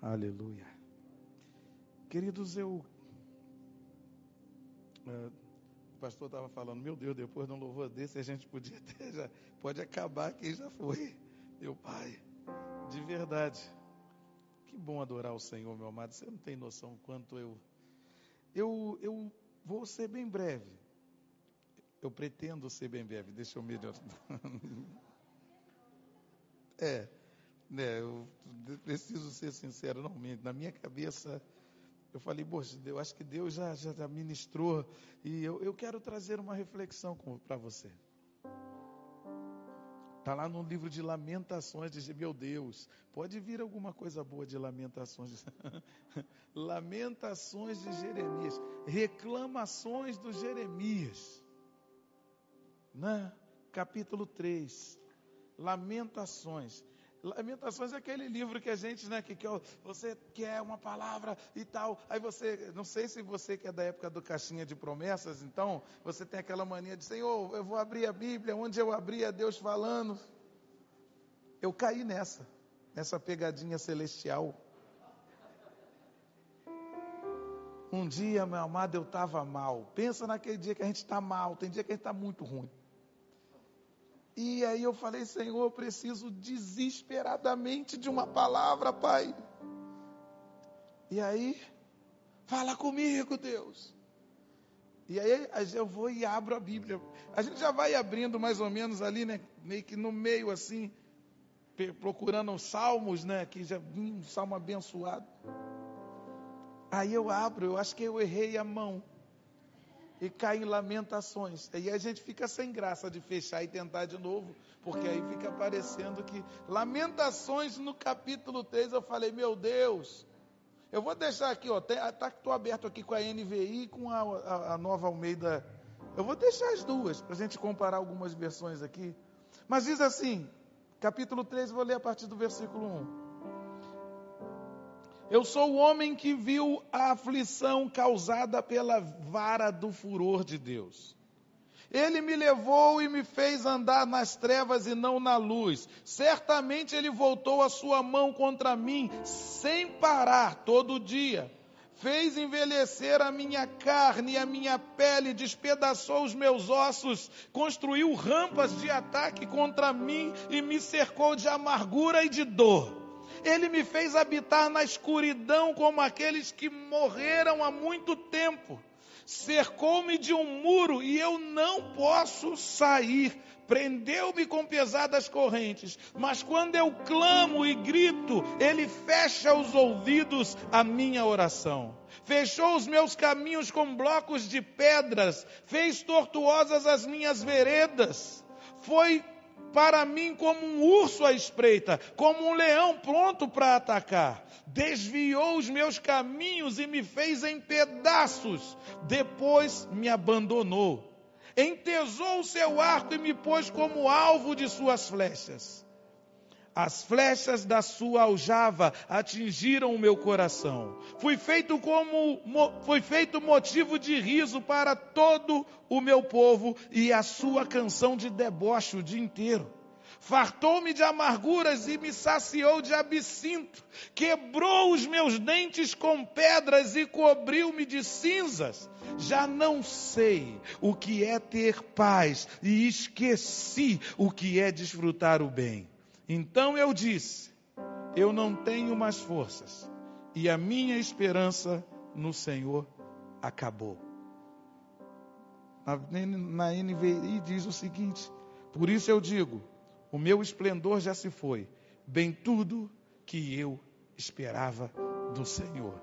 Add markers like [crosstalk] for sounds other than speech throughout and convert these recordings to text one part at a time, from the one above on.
Aleluia. Queridos, eu. é, o pastor estava falando, meu Deus, depois de um louvor desse a gente podia ter, já, pode acabar quem já foi. Meu pai, de verdade. Que bom adorar o Senhor, meu amado. Você não tem noção quanto eu. Eu, eu vou ser bem breve. Eu pretendo ser bem breve. Deixa eu melhorar. [laughs] é, né, eu preciso ser sincero, não mente. Na minha cabeça, eu falei, poxa, eu acho que Deus já, já ministrou. E eu, eu quero trazer uma reflexão para você. Está lá no livro de Lamentações, diz, meu Deus, pode vir alguma coisa boa de Lamentações. [laughs] lamentações de Jeremias, reclamações do Jeremias. Né? Capítulo 3, Lamentações. Lamentações é aquele livro que a gente, né, que, que você quer uma palavra e tal. Aí você, não sei se você que é da época do caixinha de promessas, então você tem aquela mania de Senhor, eu vou abrir a Bíblia, onde eu abri a Deus falando. Eu caí nessa, nessa pegadinha celestial. Um dia, meu amado, eu estava mal. Pensa naquele dia que a gente está mal, tem dia que a gente está muito ruim. E aí eu falei, Senhor, eu preciso desesperadamente de uma palavra, Pai. E aí, fala comigo, Deus. E aí eu vou e abro a Bíblia. A gente já vai abrindo mais ou menos ali, né? Meio que no meio assim, procurando os salmos, né? Que já um salmo abençoado. Aí eu abro, eu acho que eu errei a mão e cai em lamentações. Aí a gente fica sem graça de fechar e tentar de novo, porque aí fica parecendo que. Lamentações no capítulo 3, eu falei, meu Deus. Eu vou deixar aqui, ó, tá, estou aberto aqui com a NVI e com a, a, a nova Almeida. Eu vou deixar as duas, para a gente comparar algumas versões aqui. Mas diz assim, capítulo 3, vou ler a partir do versículo 1. Eu sou o homem que viu a aflição causada pela vara do furor de Deus. Ele me levou e me fez andar nas trevas e não na luz. Certamente ele voltou a sua mão contra mim sem parar todo dia. Fez envelhecer a minha carne e a minha pele, despedaçou os meus ossos, construiu rampas de ataque contra mim e me cercou de amargura e de dor. Ele me fez habitar na escuridão como aqueles que morreram há muito tempo. Cercou-me de um muro e eu não posso sair. Prendeu-me com pesadas correntes. Mas quando eu clamo e grito, ele fecha os ouvidos à minha oração. Fechou os meus caminhos com blocos de pedras. Fez tortuosas as minhas veredas. Foi para mim como um urso à espreita, como um leão pronto para atacar. Desviou os meus caminhos e me fez em pedaços. Depois me abandonou. Entesou o seu arco e me pôs como alvo de suas flechas. As flechas da sua aljava atingiram o meu coração. Fui feito como foi feito motivo de riso para todo o meu povo e a sua canção de deboche o dia inteiro. Fartou-me de amarguras e me saciou de absinto. Quebrou os meus dentes com pedras e cobriu-me de cinzas. Já não sei o que é ter paz e esqueci o que é desfrutar o bem. Então eu disse: Eu não tenho mais forças, e a minha esperança no Senhor acabou. Na NVI diz o seguinte: Por isso eu digo: O meu esplendor já se foi, bem tudo que eu esperava do Senhor.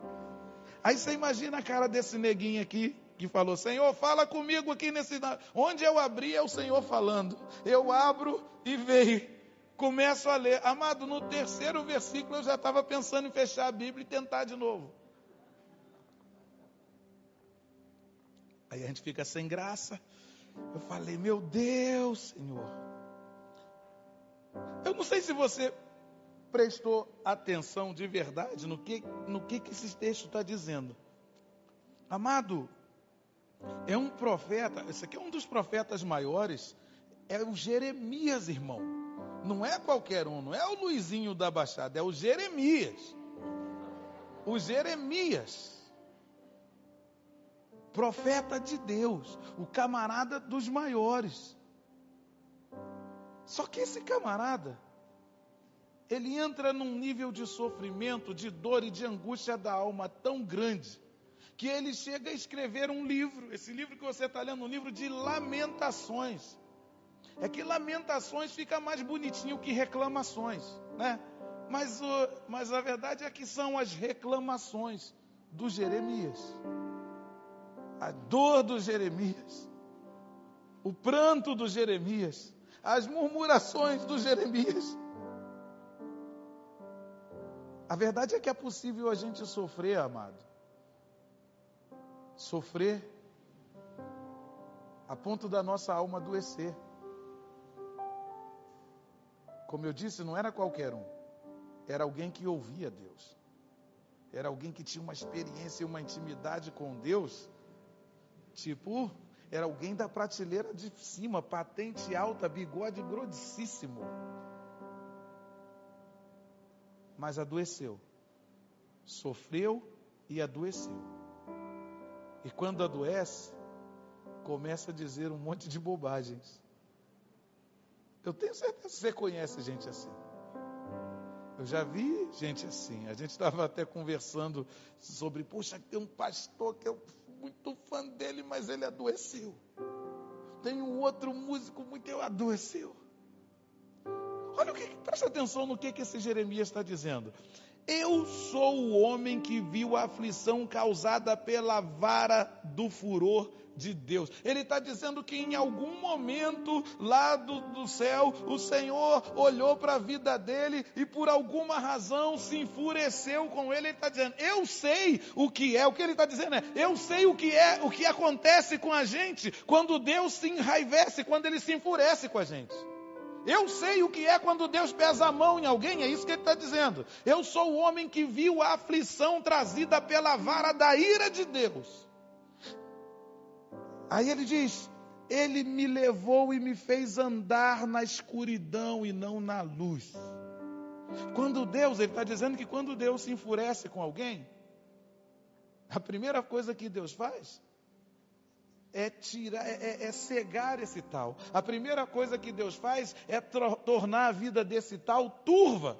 Aí você imagina a cara desse neguinho aqui que falou: Senhor, fala comigo aqui nesse. Onde eu abri é o Senhor falando. Eu abro e veio começo a ler. Amado, no terceiro versículo eu já estava pensando em fechar a Bíblia e tentar de novo. Aí a gente fica sem graça. Eu falei, meu Deus, Senhor. Eu não sei se você prestou atenção de verdade no que, no que, que esse texto está dizendo. Amado, é um profeta, esse aqui é um dos profetas maiores, é o Jeremias, irmão. Não é qualquer um, não é o Luizinho da Baixada, é o Jeremias. o Jeremias, profeta de Deus, o camarada dos maiores. Só que esse camarada, ele entra num nível de sofrimento, de dor e de angústia da alma tão grande, que ele chega a escrever um livro. Esse livro que você está lendo, um livro de lamentações. É que lamentações fica mais bonitinho que reclamações, né? Mas, o, mas a verdade é que são as reclamações do Jeremias. A dor do Jeremias. O pranto do Jeremias. As murmurações do Jeremias. A verdade é que é possível a gente sofrer, amado. Sofrer a ponto da nossa alma adoecer. Como eu disse, não era qualquer um. Era alguém que ouvia Deus. Era alguém que tinha uma experiência e uma intimidade com Deus. Tipo, era alguém da prateleira de cima, patente alta, bigode grossíssimo. Mas adoeceu. Sofreu e adoeceu. E quando adoece, começa a dizer um monte de bobagens. Eu tenho certeza que você conhece gente assim. Eu já vi gente assim. A gente estava até conversando sobre, poxa, tem um pastor que eu muito fã dele, mas ele adoeceu. Tem um outro músico muito eu adoeceu. Olha o que, presta atenção no que, que esse Jeremias está dizendo. Eu sou o homem que viu a aflição causada pela vara do furor de Deus. Ele está dizendo que em algum momento lá do, do céu, o Senhor olhou para a vida dele e por alguma razão se enfureceu com ele. Ele está dizendo: Eu sei o que é. O que ele está dizendo é: Eu sei o que é, o que acontece com a gente quando Deus se enraivece, quando ele se enfurece com a gente. Eu sei o que é quando Deus pesa a mão em alguém, é isso que ele está dizendo. Eu sou o homem que viu a aflição trazida pela vara da ira de Deus. Aí ele diz: Ele me levou e me fez andar na escuridão e não na luz. Quando Deus, ele está dizendo que quando Deus se enfurece com alguém, a primeira coisa que Deus faz é tirar, é, é, cegar esse tal. A primeira coisa que Deus faz é tornar a vida desse tal turva.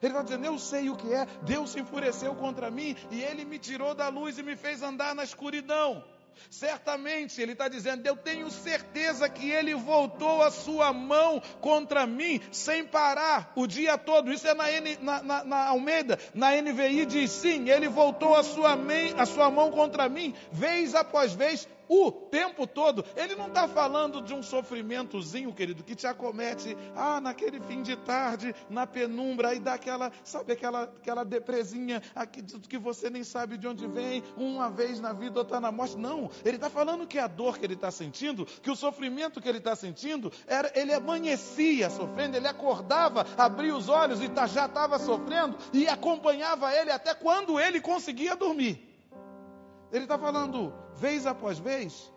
Ele está dizendo: Eu sei o que é. Deus se enfureceu contra mim e ele me tirou da luz e me fez andar na escuridão. Certamente, ele está dizendo: Eu tenho certeza que ele voltou a sua mão contra mim sem parar o dia todo. Isso é na, N, na, na, na Almeida, na NVI diz: Sim, ele voltou a sua, a sua mão contra mim, vez após vez, o tempo todo. Ele não está falando de um sofrimentozinho, querido, que te acomete, ah, naquele fim de tarde, na penumbra, aí dá aquela, sabe, aquela, aquela depresinha aqui, que você nem sabe de onde vem, uma vez na vida, outra na morte. Não, ele está falando que a dor que ele está sentindo, que o sofrimento que ele está sentindo, era, ele amanhecia sofrendo, ele acordava, abria os olhos e tá, já estava sofrendo, e acompanhava ele até quando ele conseguia dormir. Ele está falando, vez após vez,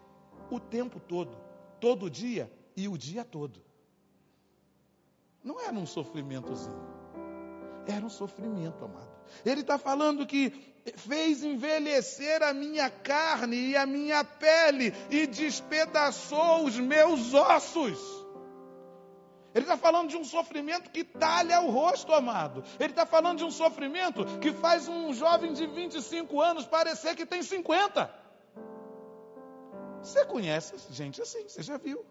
o tempo todo, todo dia e o dia todo. Não era um sofrimentozinho, era um sofrimento, amado. Ele está falando que fez envelhecer a minha carne e a minha pele e despedaçou os meus ossos. Ele está falando de um sofrimento que talha o rosto, amado. Ele está falando de um sofrimento que faz um jovem de 25 anos parecer que tem 50. Você conhece gente assim, você já viu.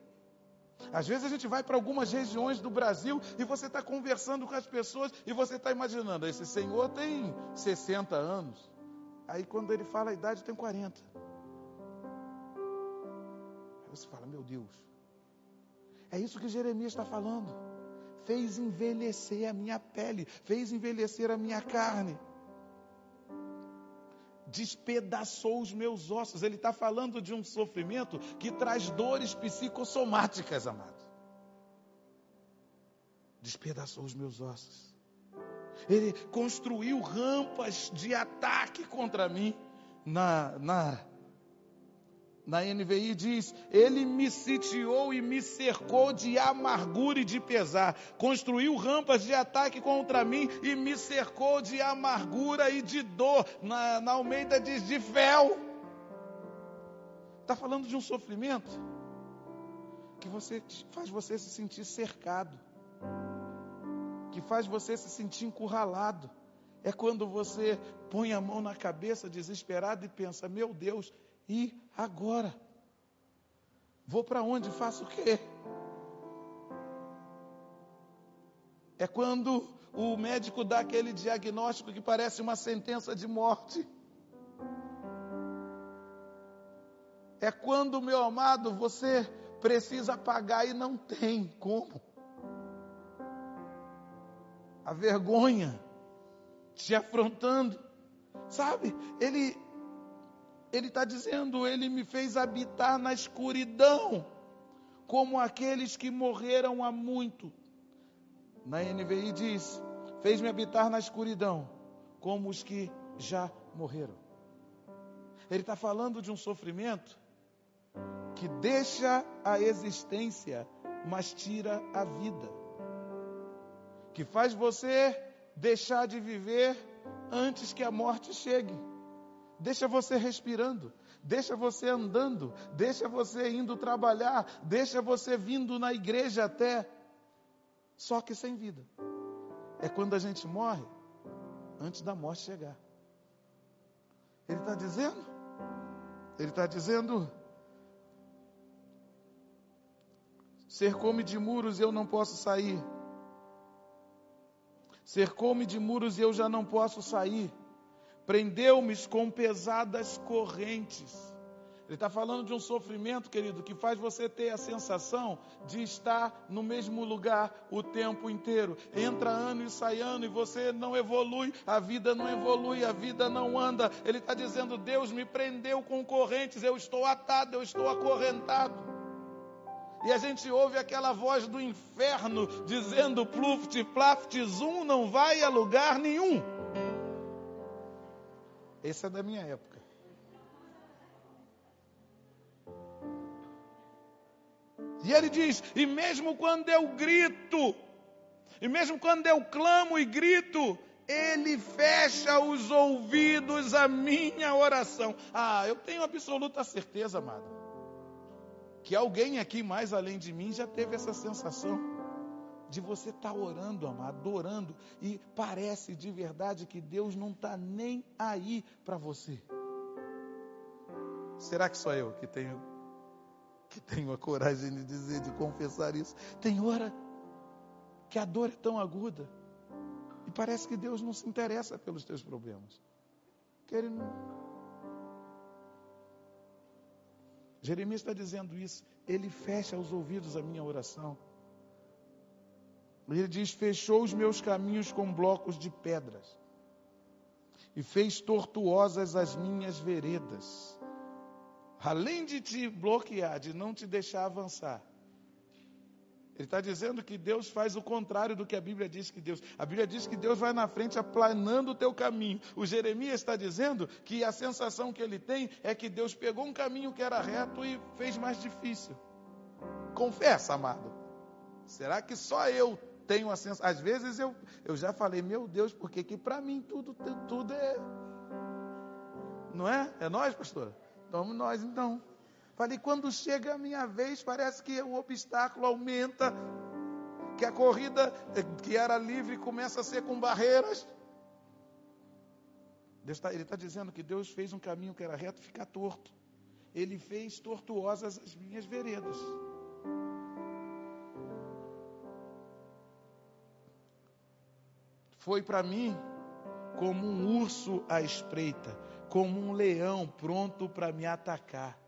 Às vezes a gente vai para algumas regiões do Brasil e você está conversando com as pessoas e você está imaginando, esse senhor tem 60 anos. Aí quando ele fala a idade, tem 40. Aí você fala, meu Deus, é isso que Jeremias está falando. Fez envelhecer a minha pele, fez envelhecer a minha carne. Despedaçou os meus ossos. Ele está falando de um sofrimento que traz dores psicossomáticas, amado. Despedaçou os meus ossos. Ele construiu rampas de ataque contra mim na, na Na NVI diz: Ele me sitiou e me cercou de amargura e de pesar, construiu rampas de ataque contra mim e me cercou de amargura e de dor. Na, na Almeida diz: de fel. Está falando de um sofrimento que você, faz você se sentir cercado, que faz você se sentir encurralado. É quando você põe a mão na cabeça desesperado e pensa: Meu Deus, e agora? Vou para onde? Faço o quê? É quando o médico dá aquele diagnóstico que parece uma sentença de morte. É quando, meu amado, você precisa pagar e não tem como. A vergonha te afrontando. Sabe? Ele ele está dizendo, ele me fez habitar na escuridão, como aqueles que morreram há muito. Na NVI diz: fez-me habitar na escuridão, como os que já morreram. Ele está falando de um sofrimento que deixa a existência, mas tira a vida. Que faz você deixar de viver antes que a morte chegue deixa você respirando, deixa você andando, deixa você indo trabalhar, deixa você vindo na igreja até, só que sem vida. É quando a gente morre antes da morte chegar. Ele está dizendo, ele está dizendo, cercou-me de muros e eu não posso sair. Cercou-me de muros e eu já não posso sair prendeu-me com pesadas correntes. Ele está falando de um sofrimento, querido, que faz você ter a sensação de estar no mesmo lugar o tempo inteiro. Entra ano e sai ano e você não evolui, a vida não evolui, a vida não anda. Ele está dizendo: Deus me prendeu com correntes, eu estou atado, eu estou acorrentado. E a gente ouve aquela voz do inferno dizendo: Pluft, plaft, zum, não vai a lugar nenhum. Esse é da minha época. E ele diz: e mesmo quando eu grito, e mesmo quando eu clamo e grito, ele fecha os ouvidos à minha oração. Ah, eu tenho absoluta certeza, amado, que alguém aqui mais além de mim já teve essa sensação de você estar tá orando, amado, adorando, e parece de verdade que Deus não está nem aí para você. Será que só eu que tenho que tenho a coragem de dizer, de confessar isso? Tem hora que a dor é tão aguda e parece que Deus não se interessa pelos teus problemas. Que ele não... Jeremias está dizendo isso. Ele fecha os ouvidos à minha oração. Ele diz: Fechou os meus caminhos com blocos de pedras, e fez tortuosas as minhas veredas. Além de te bloquear, de não te deixar avançar, ele está dizendo que Deus faz o contrário do que a Bíblia diz que Deus. A Bíblia diz que Deus vai na frente aplanando o teu caminho. O Jeremias está dizendo que a sensação que ele tem é que Deus pegou um caminho que era reto e fez mais difícil. Confessa, amado. Será que só eu tenho a sensação. Às vezes eu, eu já falei, meu Deus, porque que para mim tudo, tudo é. Não é? É nós, pastor? Vamos nós então. Falei, quando chega a minha vez, parece que o obstáculo aumenta, que a corrida que era livre começa a ser com barreiras. Deus tá, ele está dizendo que Deus fez um caminho que era reto ficar torto. Ele fez tortuosas as minhas veredas. Foi para mim como um urso à espreita, como um leão pronto para me atacar.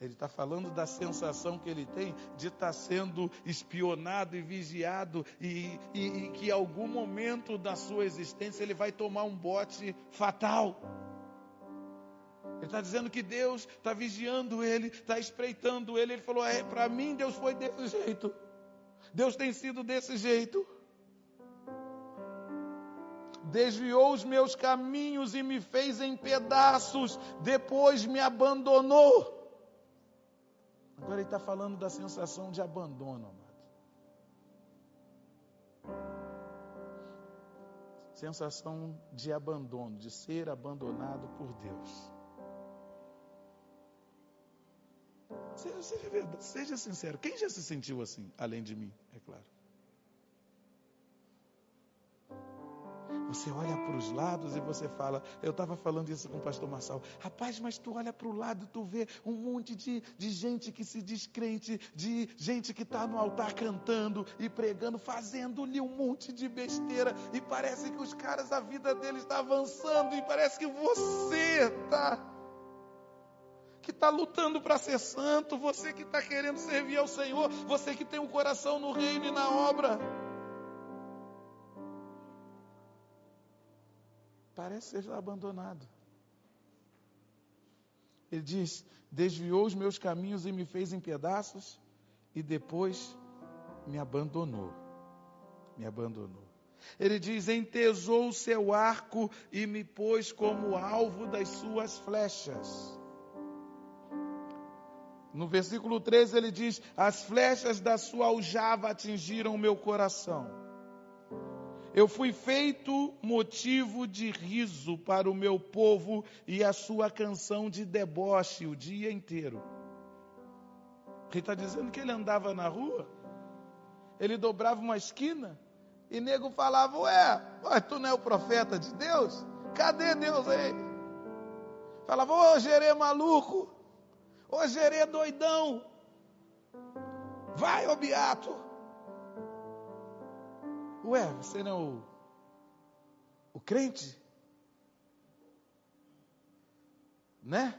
Ele está falando da sensação que ele tem de estar tá sendo espionado e vigiado e, e, e que em algum momento da sua existência ele vai tomar um bote fatal. Ele está dizendo que Deus está vigiando ele, está espreitando ele. Ele falou: é, para mim Deus foi desse jeito. Deus tem sido desse jeito desviou os meus caminhos e me fez em pedaços, depois me abandonou. Agora ele está falando da sensação de abandono, amado. Sensação de abandono, de ser abandonado por Deus. Seja, seja, seja sincero, quem já se sentiu assim, além de mim, Você olha para os lados e você fala, eu estava falando isso com o pastor Marçal, rapaz, mas tu olha para o lado, tu vê um monte de, de gente que se diz crente, de gente que está no altar cantando e pregando, fazendo-lhe um monte de besteira, e parece que os caras, a vida deles está avançando, e parece que você está que está lutando para ser santo, você que está querendo servir ao Senhor, você que tem o um coração no reino e na obra. Parece ser abandonado. Ele diz: desviou os meus caminhos e me fez em pedaços, e depois me abandonou. Me abandonou. Ele diz: entesou o seu arco e me pôs como alvo das suas flechas. No versículo 13 ele diz: As flechas da sua aljava atingiram o meu coração. Eu fui feito motivo de riso para o meu povo e a sua canção de deboche o dia inteiro. Ele está dizendo que ele andava na rua, ele dobrava uma esquina e nego falava: Ué, tu não é o profeta de Deus? Cadê Deus aí? Falava: Ô Gerê maluco, ô Gerê doidão, vai, ô Beato. Ué, você não é o, o crente? Né?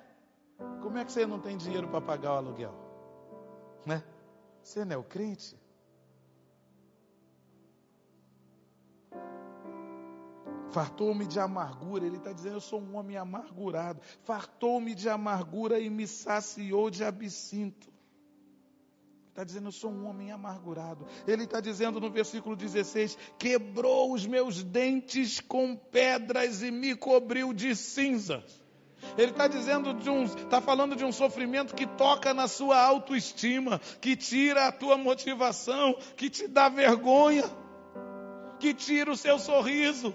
Como é que você não tem dinheiro para pagar o aluguel? Né? Você não é o crente? Fartou-me de amargura, ele está dizendo: Eu sou um homem amargurado. Fartou-me de amargura e me saciou de absinto. Está dizendo, eu sou um homem amargurado. Ele está dizendo no versículo 16: quebrou os meus dentes com pedras e me cobriu de cinzas. Ele está dizendo de um, está falando de um sofrimento que toca na sua autoestima, que tira a tua motivação, que te dá vergonha, que tira o seu sorriso.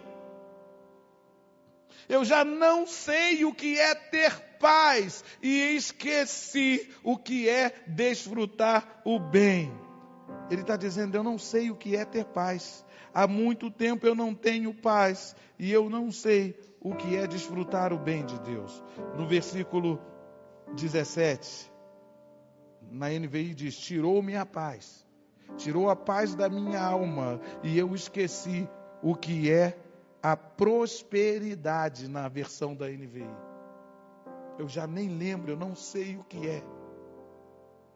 Eu já não sei o que é ter paz e esqueci o que é desfrutar o bem. Ele está dizendo: Eu não sei o que é ter paz. Há muito tempo eu não tenho paz e eu não sei o que é desfrutar o bem de Deus. No versículo 17, na NVI diz: Tirou-me a paz, tirou a paz da minha alma e eu esqueci o que é a prosperidade na versão da NVI. Eu já nem lembro, eu não sei o que é.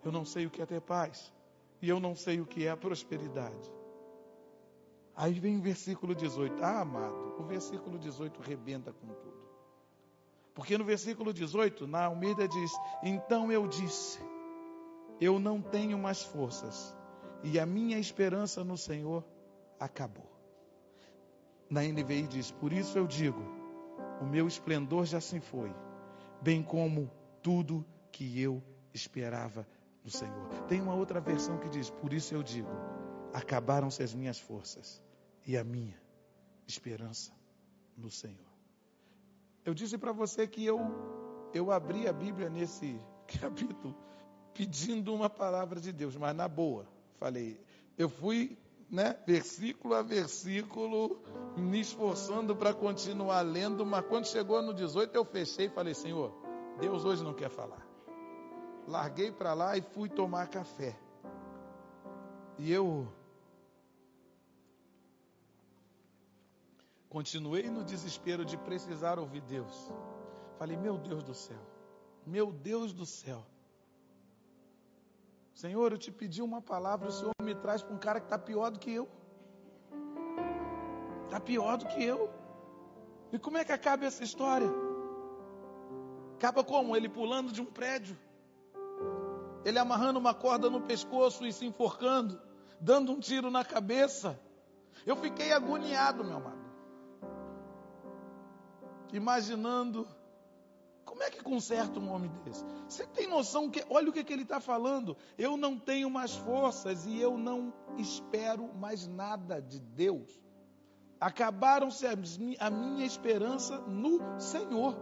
Eu não sei o que é ter paz. E eu não sei o que é a prosperidade. Aí vem o versículo 18. Ah, amado, o versículo 18 rebenta com tudo. Porque no versículo 18, na Almeida diz: Então eu disse, eu não tenho mais forças, e a minha esperança no Senhor acabou. Na NVI diz: Por isso eu digo, o meu esplendor já se foi bem como tudo que eu esperava no Senhor. Tem uma outra versão que diz: Por isso eu digo, acabaram-se as minhas forças e a minha esperança no Senhor. Eu disse para você que eu eu abri a Bíblia nesse [laughs] capítulo pedindo uma palavra de Deus, mas na boa. Falei, eu fui, né, versículo a versículo, me esforçando para continuar lendo, mas quando chegou no 18 eu fechei e falei, Senhor, Deus hoje não quer falar. Larguei para lá e fui tomar café. E eu continuei no desespero de precisar ouvir Deus. Falei, meu Deus do céu, meu Deus do céu. Senhor, eu te pedi uma palavra, o Senhor me traz para um cara que está pior do que eu. Está pior do que eu. E como é que acaba essa história? Acaba como? Ele pulando de um prédio. Ele amarrando uma corda no pescoço e se enforcando, dando um tiro na cabeça. Eu fiquei agoniado, meu amado. Imaginando como é que conserta um homem desse? Você tem noção que, olha o que, que ele está falando. Eu não tenho mais forças e eu não espero mais nada de Deus. Acabaram-se a minha esperança no Senhor.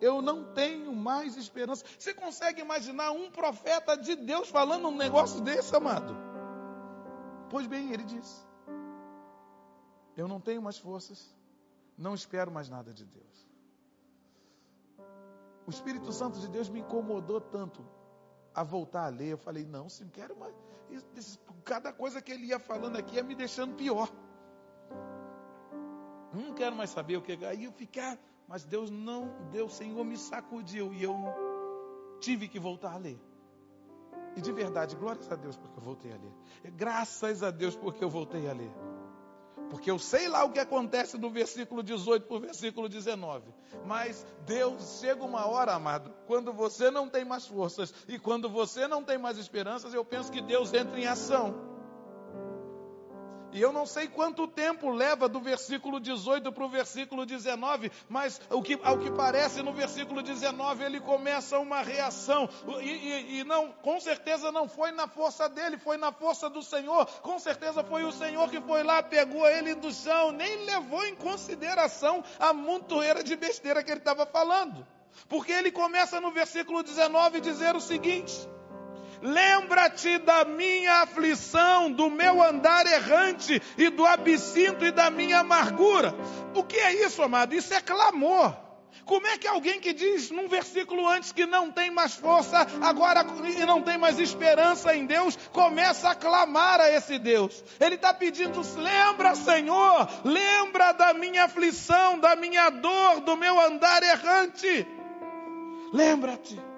Eu não tenho mais esperança. Você consegue imaginar um profeta de Deus falando um negócio desse, amado? Pois bem, ele diz: Eu não tenho mais forças, não espero mais nada de Deus. O Espírito Santo de Deus me incomodou tanto a voltar a ler. Eu falei: Não, não quero mais. Cada coisa que ele ia falando aqui ia me deixando pior. Não quero mais saber o que. Aí eu ficar, mas Deus não, Deus, Senhor, me sacudiu e eu tive que voltar a ler. E de verdade, glórias a Deus porque eu voltei a ler. Graças a Deus porque eu voltei a ler. Porque eu sei lá o que acontece do versículo 18 para o versículo 19. Mas Deus chega uma hora, amado, quando você não tem mais forças e quando você não tem mais esperanças, eu penso que Deus entra em ação. E eu não sei quanto tempo leva do versículo 18 para o versículo 19, mas o que, ao que parece no versículo 19 ele começa uma reação. E, e, e, não, com certeza não foi na força dele, foi na força do Senhor. Com certeza foi o Senhor que foi lá, pegou ele do chão, nem levou em consideração a montoeira de besteira que ele estava falando. Porque ele começa no versículo 19 dizer o seguinte: Lembra-te da minha aflição, do meu andar errante e do absinto e da minha amargura. O que é isso, amado? Isso é clamor. Como é que alguém que diz num versículo antes que não tem mais força, agora e não tem mais esperança em Deus, começa a clamar a esse Deus? Ele está pedindo: lembra, Senhor, lembra da minha aflição, da minha dor, do meu andar errante. Lembra-te.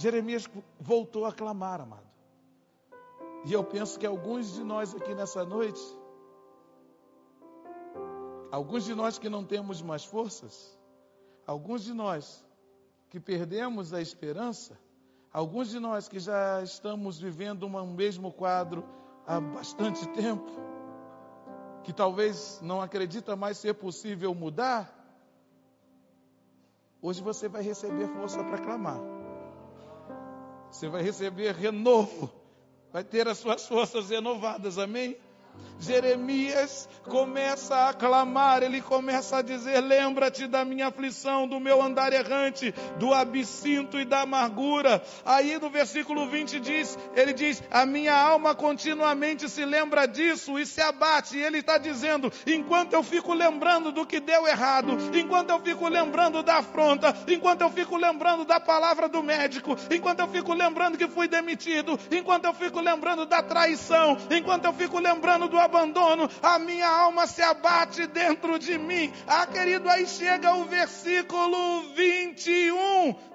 Jeremias voltou a clamar, amado. E eu penso que alguns de nós aqui nessa noite, alguns de nós que não temos mais forças, alguns de nós que perdemos a esperança, alguns de nós que já estamos vivendo um mesmo quadro há bastante tempo, que talvez não acredita mais ser possível mudar, hoje você vai receber força para clamar. Você vai receber renovo, vai ter as suas forças renovadas, amém? Jeremias começa a clamar, ele começa a dizer: Lembra-te da minha aflição, do meu andar errante, do absinto e da amargura. Aí no versículo 20 diz: Ele diz: A minha alma continuamente se lembra disso e se abate. E ele está dizendo: Enquanto eu fico lembrando do que deu errado, enquanto eu fico lembrando da afronta, enquanto eu fico lembrando da palavra do médico, enquanto eu fico lembrando que fui demitido, enquanto eu fico lembrando da traição, enquanto eu fico lembrando do abandono, a minha alma se abate dentro de mim. Ah, querido, aí chega o versículo 21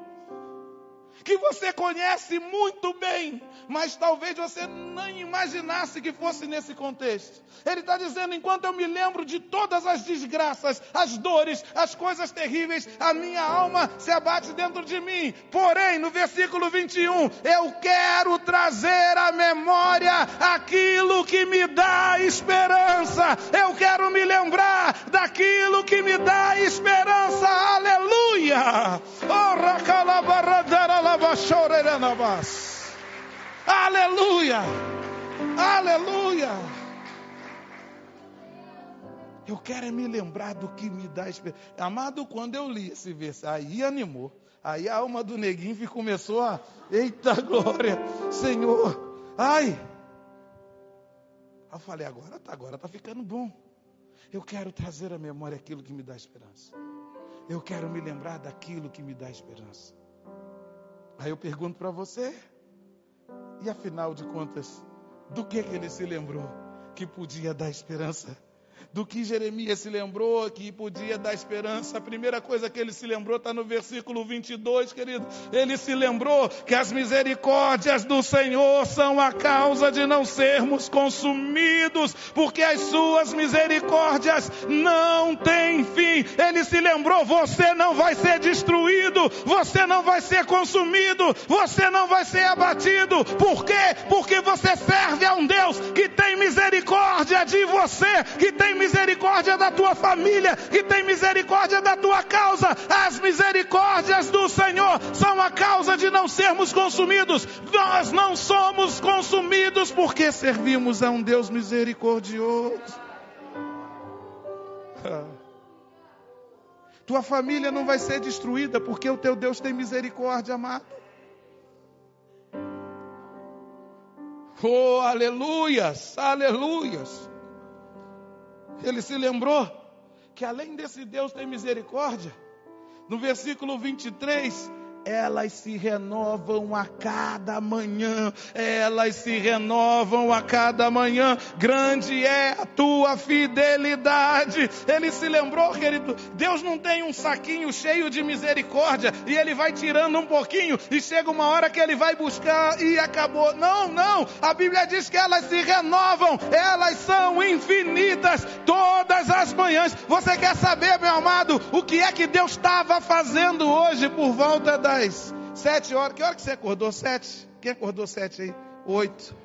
que você conhece muito bem, mas talvez você nem imaginasse que fosse nesse contexto. Ele está dizendo: enquanto eu me lembro de todas as desgraças, as dores, as coisas terríveis, a minha alma se abate dentro de mim. Porém, no versículo 21, eu quero trazer à memória aquilo que me dá esperança. Eu quero me lembrar daquilo que me dá esperança. Aleluia! Oh, Aleluia! Aleluia! Eu quero é me lembrar do que me dá esperança. Amado, quando eu li esse verso, aí animou. Aí a alma do neguinho começou a. Eita glória! Senhor! Ai! Eu falei, agora tá, agora tá ficando bom. Eu quero trazer à memória aquilo que me dá esperança. Eu quero me lembrar daquilo que me dá esperança. Aí eu pergunto para você, e afinal de contas, do que, que ele se lembrou que podia dar esperança? Do que Jeremias se lembrou que podia dar esperança. A primeira coisa que ele se lembrou está no versículo 22, querido. Ele se lembrou que as misericórdias do Senhor são a causa de não sermos consumidos, porque as suas misericórdias não têm fim ele se lembrou: você não vai ser destruído, você não vai ser consumido, você não vai ser abatido. Por quê? Porque você serve a um Deus que tem misericórdia de você, que tem misericórdia da tua família, que tem misericórdia da tua causa. As misericórdias do Senhor são a causa de não sermos consumidos. Nós não somos consumidos porque servimos a um Deus misericordioso. Tua família não vai ser destruída porque o teu Deus tem misericórdia, amado. Oh, aleluias, aleluias. Ele se lembrou que além desse Deus tem misericórdia, no versículo 23, elas se renovam a cada manhã, elas se renovam a cada manhã. Grande é a tua fidelidade. Ele se lembrou, querido, Deus não tem um saquinho cheio de misericórdia e ele vai tirando um pouquinho e chega uma hora que ele vai buscar e acabou. Não, não. A Bíblia diz que elas se renovam, elas são infinitas todas as manhãs. Você quer saber, meu amado, o que é que Deus estava fazendo hoje por volta da Sete horas. Que hora que você acordou? Sete? Quem acordou sete aí? Oito.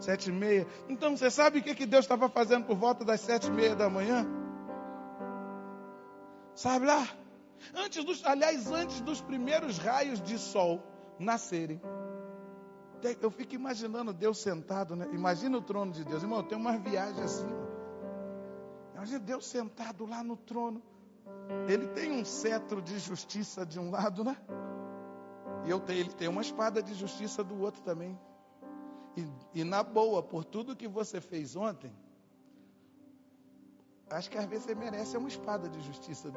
Sete e meia. Então você sabe o que, que Deus estava fazendo por volta das sete e meia da manhã? Sabe lá? Antes dos, aliás, antes dos primeiros raios de sol nascerem. Eu fico imaginando Deus sentado, né? Imagina o trono de Deus. Irmão, tem uma viagem assim. Imagina Deus sentado lá no trono. Ele tem um cetro de justiça de um lado, né? E eu tenho, ele tem uma espada de justiça do outro também. E, e na boa, por tudo que você fez ontem, acho que às vezes você merece uma espada de justiça.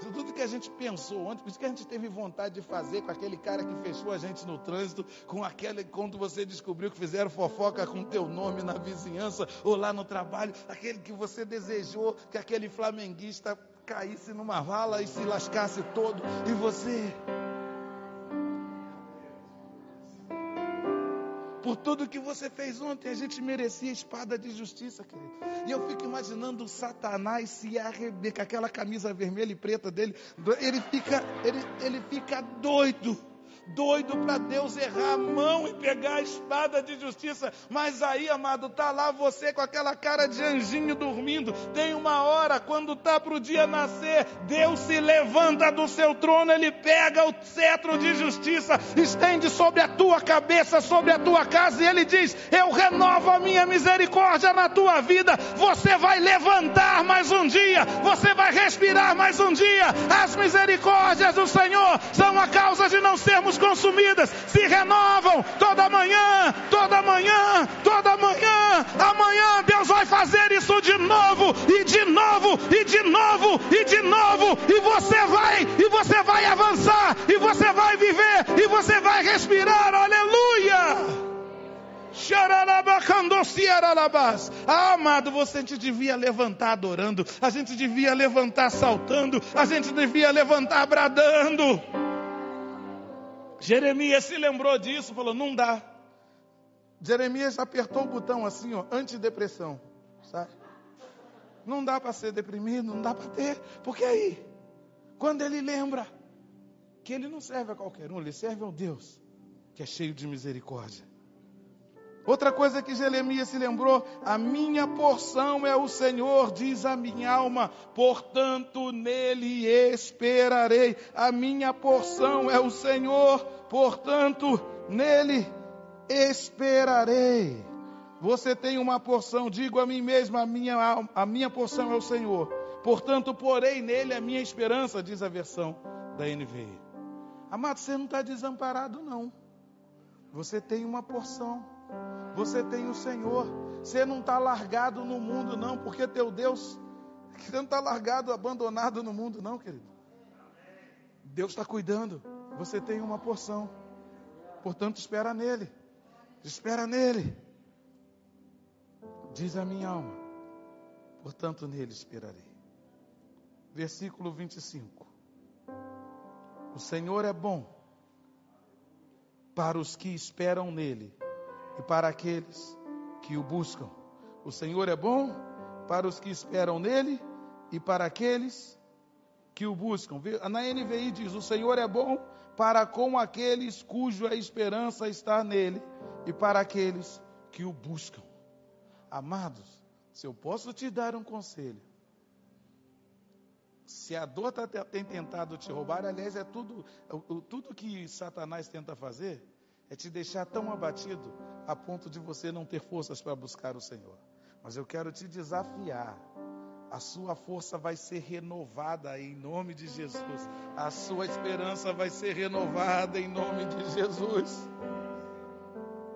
De tudo que a gente pensou ontem, por isso que a gente teve vontade de fazer com aquele cara que fechou a gente no trânsito, com aquele, quando você descobriu que fizeram fofoca com teu nome na vizinhança ou lá no trabalho, aquele que você desejou que aquele flamenguista caísse numa vala e se lascasse todo, e você. Por tudo que você fez ontem, a gente merecia espada de justiça, querido. E eu fico imaginando o Satanás se arrebentar, aquela camisa vermelha e preta dele, ele fica, ele, ele fica doido doido para Deus errar a mão e pegar a espada de justiça. Mas aí, amado, tá lá você com aquela cara de anjinho dormindo. Tem uma hora, quando tá para o dia nascer, Deus se levanta do seu trono, ele pega o cetro de justiça, estende sobre a tua cabeça, sobre a tua casa, e ele diz: Eu renovo a minha misericórdia na tua vida. Você vai levantar mais um dia, você vai respirar mais um dia. As misericórdias do Senhor são a causa de não sermos consumidas, se renovam toda manhã, toda manhã, toda manhã. Amanhã Deus vai fazer isso de novo, e de novo, e de novo, e de novo, e você vai, e você vai avançar, e você vai viver, e você vai respirar, aleluia! Ah, amado, você devia levantar adorando, a gente devia levantar saltando, a gente devia levantar bradando. Jeremias se lembrou disso, falou: não dá. Jeremias apertou o botão assim, ó, antidepressão, sabe? Não dá para ser deprimido, não dá para ter, porque aí, quando ele lembra que ele não serve a qualquer um, ele serve ao Deus que é cheio de misericórdia. Outra coisa que Jeremias se lembrou: a minha porção é o Senhor, diz a minha alma, portanto nele esperarei. A minha porção é o Senhor, portanto nele esperarei. Você tem uma porção, digo a mim mesmo, a minha, a minha porção é o Senhor. Portanto, porei nele a minha esperança, diz a versão da NVI. Amado, você não está desamparado, não. Você tem uma porção. Você tem o Senhor. Você não está largado no mundo, não, porque teu Deus. [laughs] Você não está largado, abandonado no mundo, não, querido. Deus está cuidando. Você tem uma porção. Portanto, espera nele. Espera nele. Diz a minha alma. Portanto, nele esperarei. Versículo 25. O Senhor é bom para os que esperam nele e para aqueles que o buscam. O Senhor é bom para os que esperam nele e para aqueles que o buscam. Na NVI diz: O Senhor é bom para com aqueles cuja esperança está nele e para aqueles que o buscam. Amados, se eu posso te dar um conselho, se a dor tá, tem tentado te roubar, aliás, é tudo, tudo que Satanás tenta fazer é te deixar tão abatido a ponto de você não ter forças para buscar o Senhor. Mas eu quero te desafiar. A sua força vai ser renovada em nome de Jesus. A sua esperança vai ser renovada em nome de Jesus.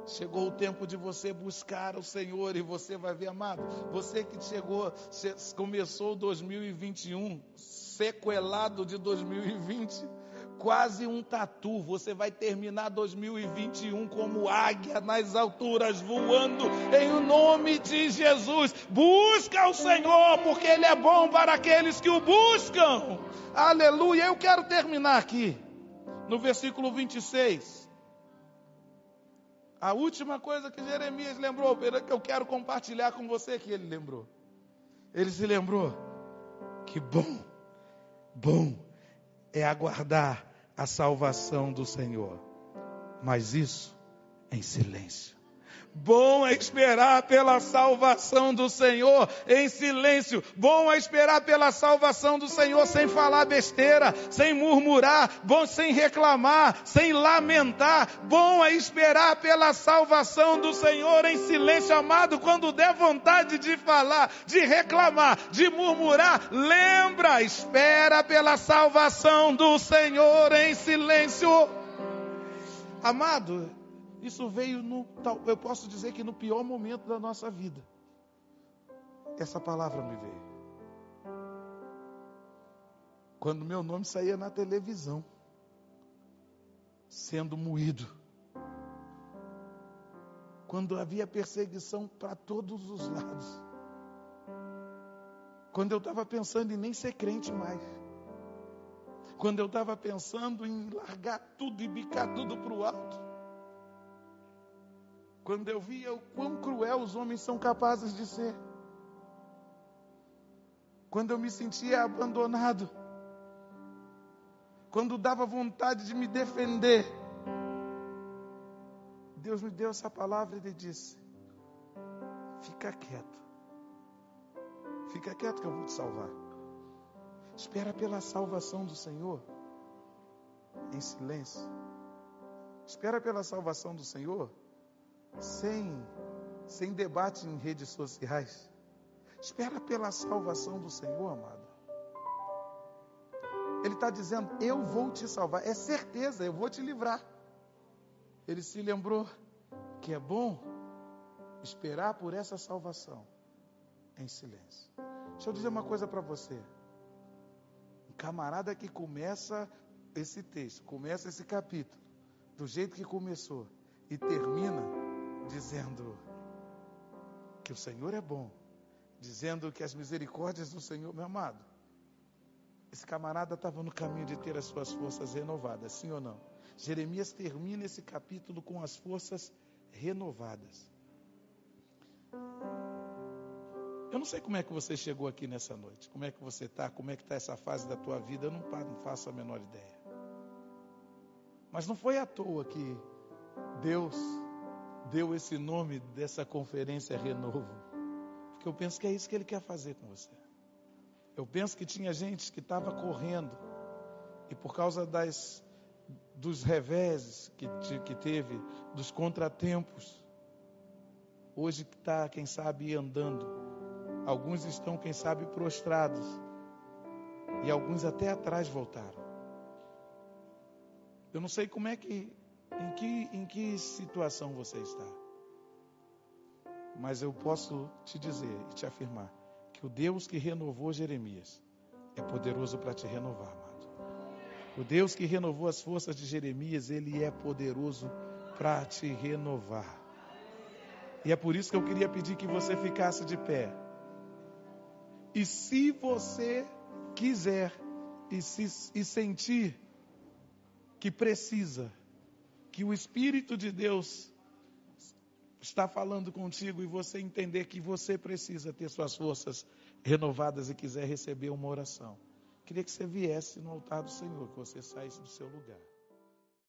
Chegou o tempo de você buscar o Senhor e você vai ver, amado. Você que chegou, começou 2021 sequelado de 2020, quase um tatu. Você vai terminar 2021 como águia nas alturas, voando em nome de Jesus. Busca o Senhor, porque Ele é bom para aqueles que o buscam. Aleluia. Eu quero terminar aqui, no versículo 26. A última coisa que Jeremias lembrou, que eu quero compartilhar com você que ele lembrou. Ele se lembrou que bom, bom é aguardar a salvação do Senhor. Mas isso em silêncio. Bom é esperar pela salvação do Senhor em silêncio. Bom é esperar pela salvação do Senhor sem falar besteira, sem murmurar, bom sem reclamar, sem lamentar. Bom é esperar pela salvação do Senhor em silêncio, amado. Quando der vontade de falar, de reclamar, de murmurar, lembra, espera pela salvação do Senhor em silêncio. Amado, isso veio no, eu posso dizer que no pior momento da nossa vida. Essa palavra me veio. Quando meu nome saía na televisão, sendo moído. Quando havia perseguição para todos os lados. Quando eu estava pensando em nem ser crente mais. Quando eu estava pensando em largar tudo e bicar tudo para o alto quando eu via o quão cruel os homens são capazes de ser. Quando eu me sentia abandonado. Quando dava vontade de me defender. Deus me deu essa palavra e ele disse: Fica quieto. Fica quieto que eu vou te salvar. Espera pela salvação do Senhor em silêncio. Espera pela salvação do Senhor sem, sem debate em redes sociais. Espera pela salvação do Senhor, amado. Ele está dizendo: Eu vou te salvar. É certeza, eu vou te livrar. Ele se lembrou que é bom esperar por essa salvação em silêncio. Deixa eu dizer uma coisa para você. Um camarada que começa esse texto, começa esse capítulo, do jeito que começou e termina dizendo que o Senhor é bom, dizendo que as misericórdias do Senhor, meu amado, esse camarada estava no caminho de ter as suas forças renovadas, sim ou não? Jeremias termina esse capítulo com as forças renovadas. Eu não sei como é que você chegou aqui nessa noite, como é que você está, como é que está essa fase da tua vida, eu não, não faço a menor ideia. Mas não foi à toa que Deus deu esse nome dessa conferência Renovo. Porque eu penso que é isso que ele quer fazer com você. Eu penso que tinha gente que estava correndo e por causa das, dos reveses que, que teve, dos contratempos, hoje está, quem sabe, andando. Alguns estão, quem sabe, prostrados. E alguns até atrás voltaram. Eu não sei como é que em que, em que situação você está? Mas eu posso te dizer e te afirmar que o Deus que renovou Jeremias é poderoso para te renovar, amado. O Deus que renovou as forças de Jeremias, ele é poderoso para te renovar. E é por isso que eu queria pedir que você ficasse de pé. E se você quiser e, se, e sentir que precisa que o Espírito de Deus está falando contigo e você entender que você precisa ter suas forças renovadas e quiser receber uma oração, queria que você viesse no altar do Senhor, que você saísse do seu lugar.